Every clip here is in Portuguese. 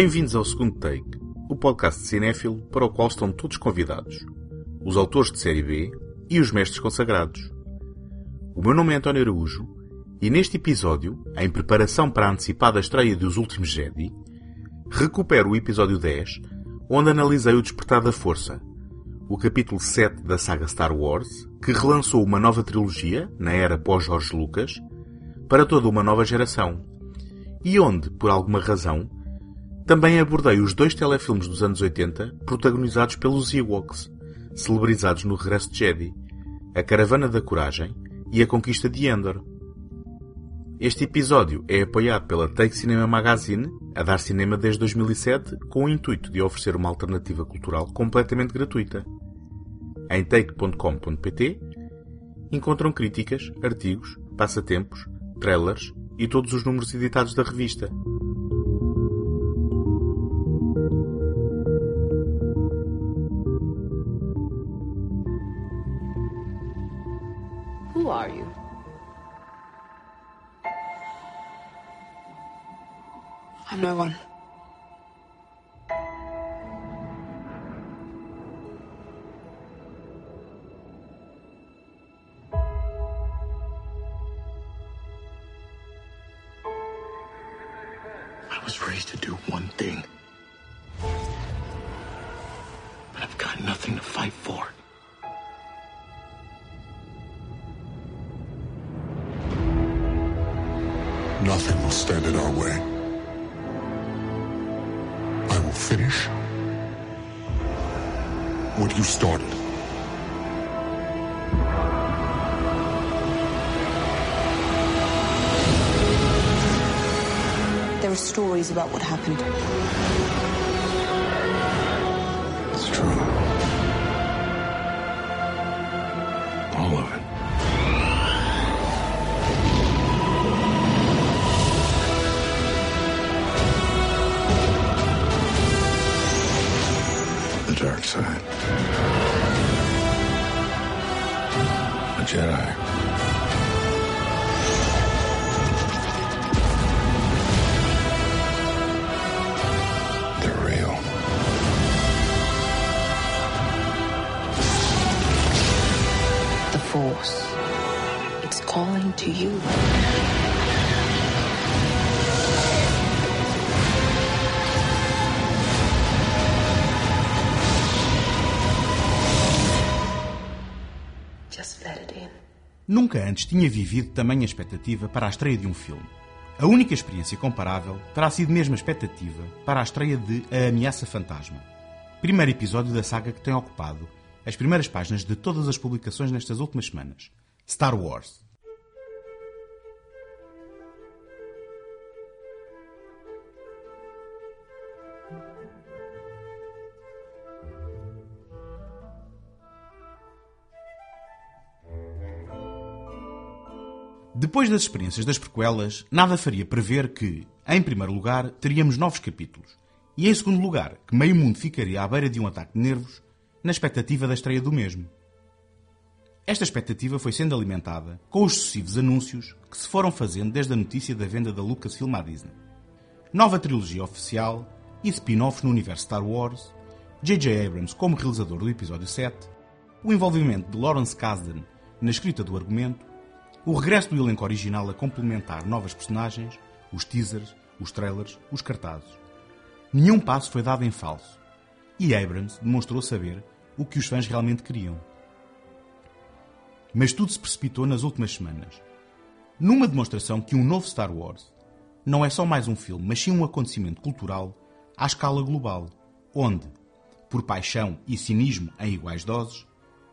Bem-vindos ao segundo take, o podcast de cinéfilo para o qual estão todos convidados, os autores de série B e os mestres consagrados. O meu nome é António Araújo e neste episódio, em preparação para a antecipada estreia dos Últimos Jedi, recupero o episódio 10, onde analisei o Despertar da Força, o capítulo 7 da saga Star Wars, que relançou uma nova trilogia, na era pós-Jorge Lucas, para toda uma nova geração, e onde, por alguma razão, também abordei os dois telefilmes dos anos 80 protagonizados pelos Ewoks, celebrizados no Regresso de Jedi, A Caravana da Coragem e A Conquista de Endor. Este episódio é apoiado pela Take Cinema Magazine, a dar cinema desde 2007, com o intuito de oferecer uma alternativa cultural completamente gratuita. Em take.com.pt encontram críticas, artigos, passatempos, trailers e todos os números editados da revista. I'm no one. I was raised to do one thing. But I've got nothing to fight for. Nothing will stand in our way. I will finish what you started. There are stories about what happened. Side. A Jedi. It's calling to you. Nunca antes tinha vivido tamanha expectativa para a estreia de um filme. A única experiência comparável terá sido mesmo a expectativa para a estreia de A Ameaça Fantasma, primeiro episódio da saga que tem ocupado as primeiras páginas de todas as publicações nestas últimas semanas: Star Wars. Depois das experiências das prequelas, nada faria prever que, em primeiro lugar, teríamos novos capítulos, e em segundo lugar, que meio mundo ficaria à beira de um ataque de nervos na expectativa da estreia do mesmo. Esta expectativa foi sendo alimentada com os sucessivos anúncios que se foram fazendo desde a notícia da venda da Lucasfilm à Disney. Nova trilogia oficial e spin-offs no universo Star Wars, J.J. Abrams como realizador do episódio 7, o envolvimento de Lawrence Kasdan na escrita do argumento, o regresso do elenco original a complementar novas personagens, os teasers, os trailers, os cartazes. Nenhum passo foi dado em falso. E Abrams demonstrou saber o que os fãs realmente queriam. Mas tudo se precipitou nas últimas semanas. Numa demonstração que um novo Star Wars não é só mais um filme, mas sim um acontecimento cultural à escala global, onde, por paixão e cinismo em iguais doses,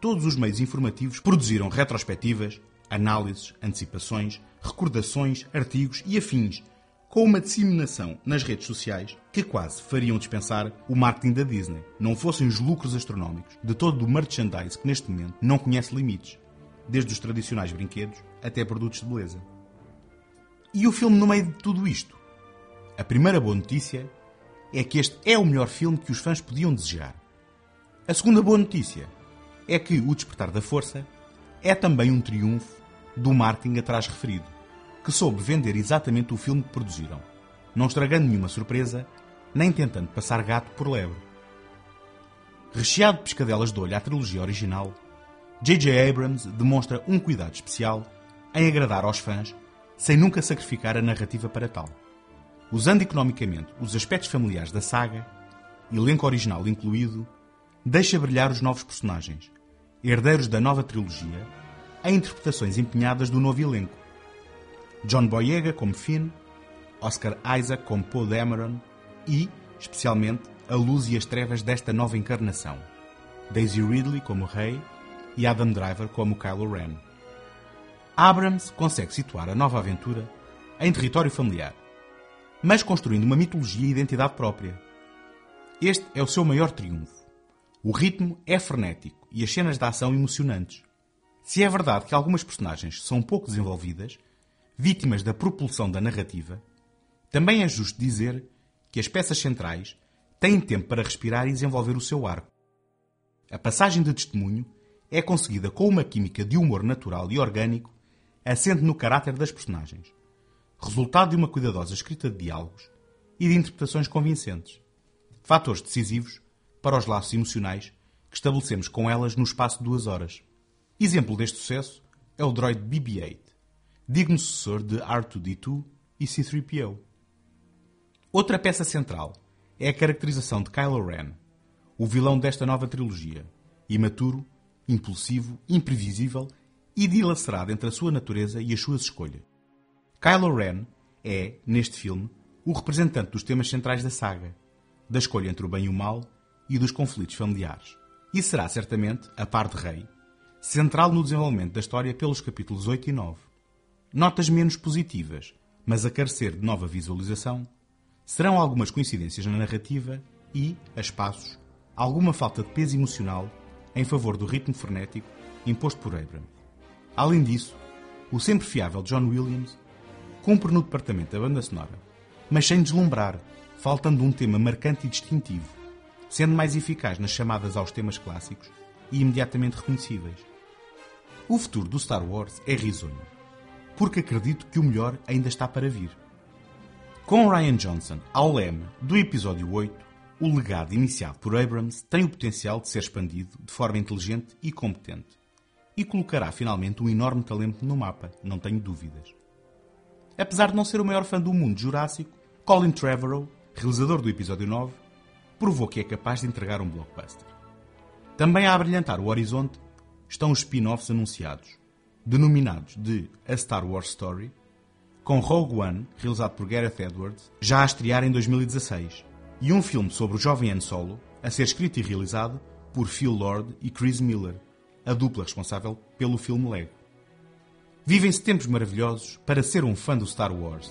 todos os meios informativos produziram retrospectivas, análises, antecipações, recordações, artigos e afins, com uma disseminação nas redes sociais que quase fariam dispensar o marketing da Disney, não fossem os lucros astronómicos de todo o merchandise que neste momento não conhece limites, desde os tradicionais brinquedos até produtos de beleza. E o filme no meio de tudo isto? A primeira boa notícia é que este é o melhor filme que os fãs podiam desejar. A segunda boa notícia é que O Despertar da Força é também um triunfo do marketing atrás referido, que soube vender exatamente o filme que produziram, não estragando nenhuma surpresa, nem tentando passar gato por lebre. Recheado de pescadelas de olho à trilogia original, J.J. Abrams demonstra um cuidado especial em agradar aos fãs sem nunca sacrificar a narrativa para tal. Usando economicamente os aspectos familiares da saga, elenco original incluído, deixa brilhar os novos personagens, herdeiros da nova trilogia, em interpretações empenhadas do novo elenco. John Boyega como Finn, Oscar Isaac como Poe Dameron e, especialmente, a luz e as trevas desta nova encarnação. Daisy Ridley como Rey e Adam Driver como Kylo Ren. Abrams consegue situar a nova aventura em território familiar, mas construindo uma mitologia e identidade própria. Este é o seu maior triunfo. O ritmo é frenético e as cenas de ação emocionantes. Se é verdade que algumas personagens são pouco desenvolvidas, vítimas da propulsão da narrativa, também é justo dizer que as peças centrais têm tempo para respirar e desenvolver o seu arco. A passagem de testemunho é conseguida com uma química de humor natural e orgânico assente no caráter das personagens, resultado de uma cuidadosa escrita de diálogos e de interpretações convincentes, fatores decisivos para os laços emocionais que estabelecemos com elas no espaço de duas horas. Exemplo deste sucesso é o droid BB-8, digno sucessor de R2-D2 e C-3PO. Outra peça central é a caracterização de Kylo Ren, o vilão desta nova trilogia, imaturo, impulsivo, imprevisível e dilacerado entre a sua natureza e as suas escolhas. Kylo Ren é, neste filme, o representante dos temas centrais da saga, da escolha entre o bem e o mal e dos conflitos familiares. E será certamente, a par de Rei, central no desenvolvimento da história pelos capítulos 8 e 9. Notas menos positivas, mas a carecer de nova visualização, serão algumas coincidências na narrativa e, a espaços, alguma falta de peso emocional em favor do ritmo frenético imposto por Abrams. Além disso, o sempre fiável John Williams cumpre no departamento da banda sonora, mas sem deslumbrar, faltando um tema marcante e distintivo, sendo mais eficaz nas chamadas aos temas clássicos e imediatamente reconhecíveis. O futuro do Star Wars é risonho, porque acredito que o melhor ainda está para vir. Com Ryan Johnson ao leme do episódio 8, o legado iniciado por Abrams tem o potencial de ser expandido de forma inteligente e competente. E colocará finalmente um enorme talento no mapa, não tenho dúvidas. Apesar de não ser o maior fã do mundo jurássico, Colin Trevorrow, realizador do episódio 9, provou que é capaz de entregar um blockbuster. Também a abrilhantar o horizonte estão os spin-offs anunciados, denominados de A Star Wars Story, com Rogue One, realizado por Gareth Edwards, já a estrear em 2016, e um filme sobre o jovem Han Solo, a ser escrito e realizado por Phil Lord e Chris Miller, a dupla responsável pelo filme Lego. Vivem-se tempos maravilhosos para ser um fã do Star Wars.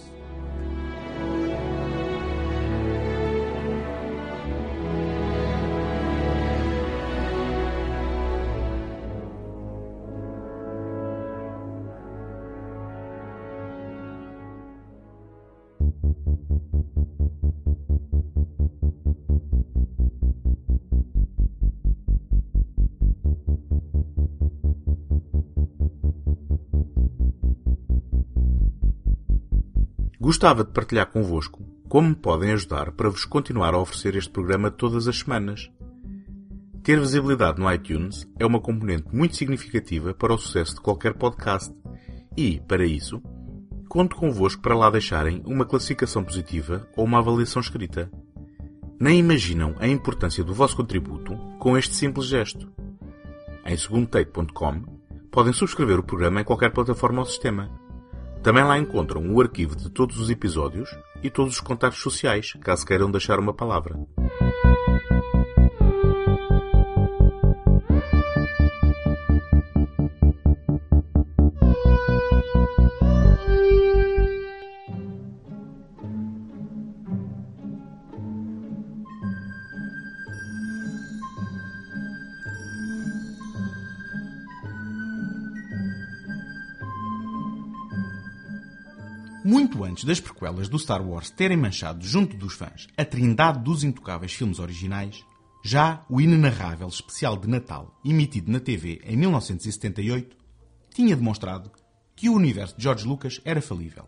Gostava de partilhar convosco como me podem ajudar para vos continuar a oferecer este programa todas as semanas. Ter visibilidade no iTunes é uma componente muito significativa para o sucesso de qualquer podcast e, para isso, conto convosco para lá deixarem uma classificação positiva ou uma avaliação escrita. Nem imaginam a importância do vosso contributo com este simples gesto. Em segundotake.com podem subscrever o programa em qualquer plataforma ou sistema. Também lá encontram o arquivo de todos os episódios e todos os contatos sociais, caso queiram deixar uma palavra. Antes das prequelas do Star Wars terem manchado junto dos fãs a trindade dos intocáveis filmes originais, já o inenarrável especial de Natal, emitido na TV em 1978, tinha demonstrado que o universo de George Lucas era falível.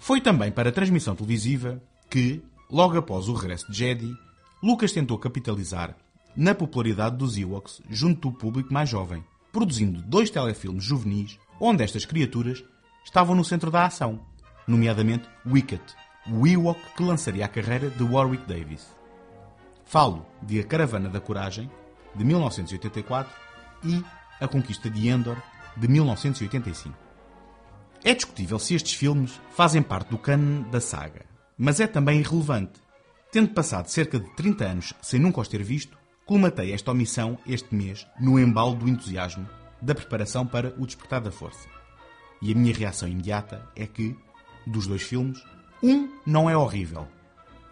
Foi também para a transmissão televisiva que, logo após o regresso de Jedi, Lucas tentou capitalizar na popularidade dos Ewoks junto do público mais jovem, produzindo dois telefilmes juvenis onde estas criaturas estavam no centro da ação, nomeadamente Wicket, o Ewok que lançaria a carreira de Warwick Davis. Falo de A Caravana da Coragem, de 1984, e A Conquista de Endor, de 1985. É discutível se estes filmes fazem parte do cânone da saga, mas é também irrelevante. Tendo passado cerca de 30 anos sem nunca os ter visto, colmatei esta omissão este mês no embalo do entusiasmo da preparação para O Despertar da Força. E a minha reação imediata é que, dos dois filmes, um não é horrível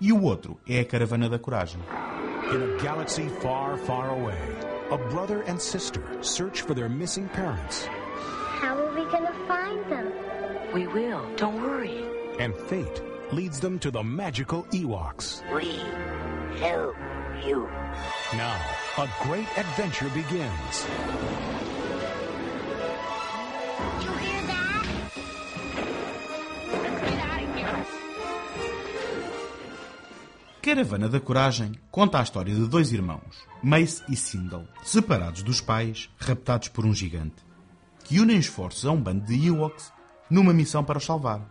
e o outro é A Caravana da Coragem. In a galaxy far, far away, a brother and sister search for their missing parents, How are we gonna find them? We will. Don't worry. and fate leads them to the magical Ewoks. We help you. Now, a great adventure begins. Caravana da Coragem conta a história de dois irmãos, Mace e Sindel, separados dos pais, raptados por um gigante, que unem esforços a um bando de Ewoks numa missão para os salvar.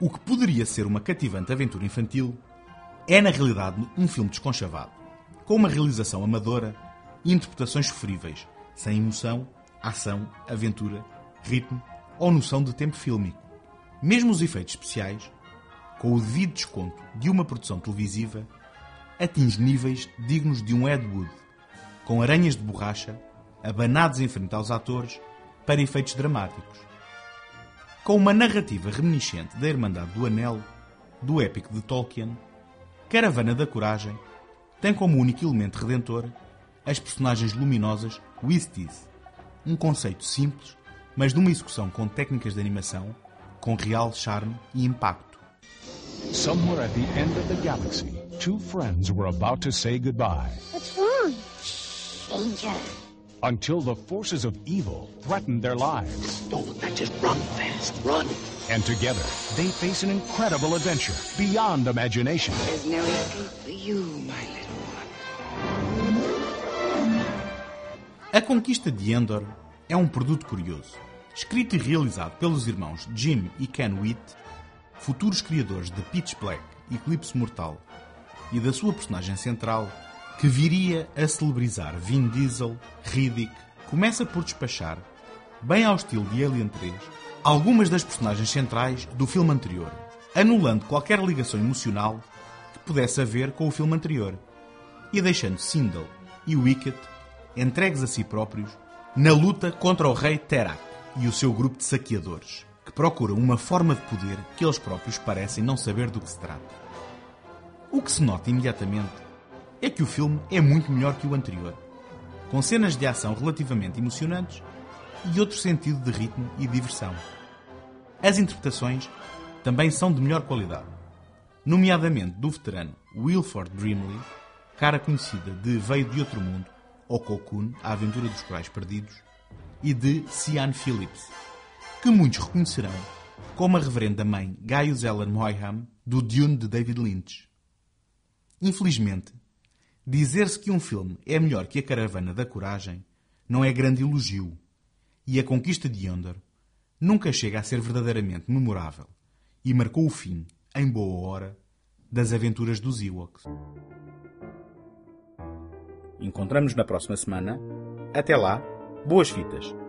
O que poderia ser uma cativante aventura infantil é, na realidade, um filme desconchavado, com uma realização amadora e interpretações sofríveis, sem emoção, ação, aventura, ritmo ou noção de tempo fílmico. Mesmo os efeitos especiais, com o devido desconto de uma produção televisiva, atinge níveis dignos de um Ed Wood, com aranhas de borracha abanados em frente aos atores para efeitos dramáticos. Com uma narrativa reminiscente da Irmandade do Anel, do épico de Tolkien, Caravana da Coragem tem como único elemento redentor as personagens luminosas Wisties, um conceito simples, mas de uma execução com técnicas de animação com real charme e impacto. Somewhere at the end of the galaxy, two friends were about to say goodbye What's wrong? Danger. until the forces of evil threatened their lives. Don't look back, just run fast. Run. And together, they face an incredible adventure beyond imagination. There's no escape for you, my little one. A Conquista de Endor é um produto curioso, escrito e realizado pelos irmãos Jim e Ken Witt, futuros criadores de Pitch Black Eclipse Mortal, e da sua personagem central, que viria a celebrizar Vin Diesel, Riddick, começa por despachar, bem ao estilo de Alien 3, algumas das personagens centrais do filme anterior, anulando qualquer ligação emocional que pudesse haver com o filme anterior, e deixando Sindel e Wicket entregues a si próprios na luta contra o rei Terak e o seu grupo de saqueadores, que procuram uma forma de poder que eles próprios parecem não saber do que se trata. O que se nota imediatamente é que o filme é muito melhor que o anterior, com cenas de ação relativamente emocionantes e outro sentido de ritmo e diversão. As interpretações também são de melhor qualidade, nomeadamente do veterano Wilford Brimley, cara conhecida de Veio de Outro Mundo, ou Cocoon, A Aventura dos Corais Perdidos, e de Cian Phillips, que muitos reconhecerão como a reverenda mãe Gaius Ellen Moyham do Dune de David Lynch. Infelizmente, dizer-se que um filme é melhor que A Caravana da Coragem não é grande elogio, e A Conquista de Yonder nunca chega a ser verdadeiramente memorável e marcou o fim, em boa hora, das aventuras dos Ewoks. Encontramos na próxima semana. Até lá, boas fitas!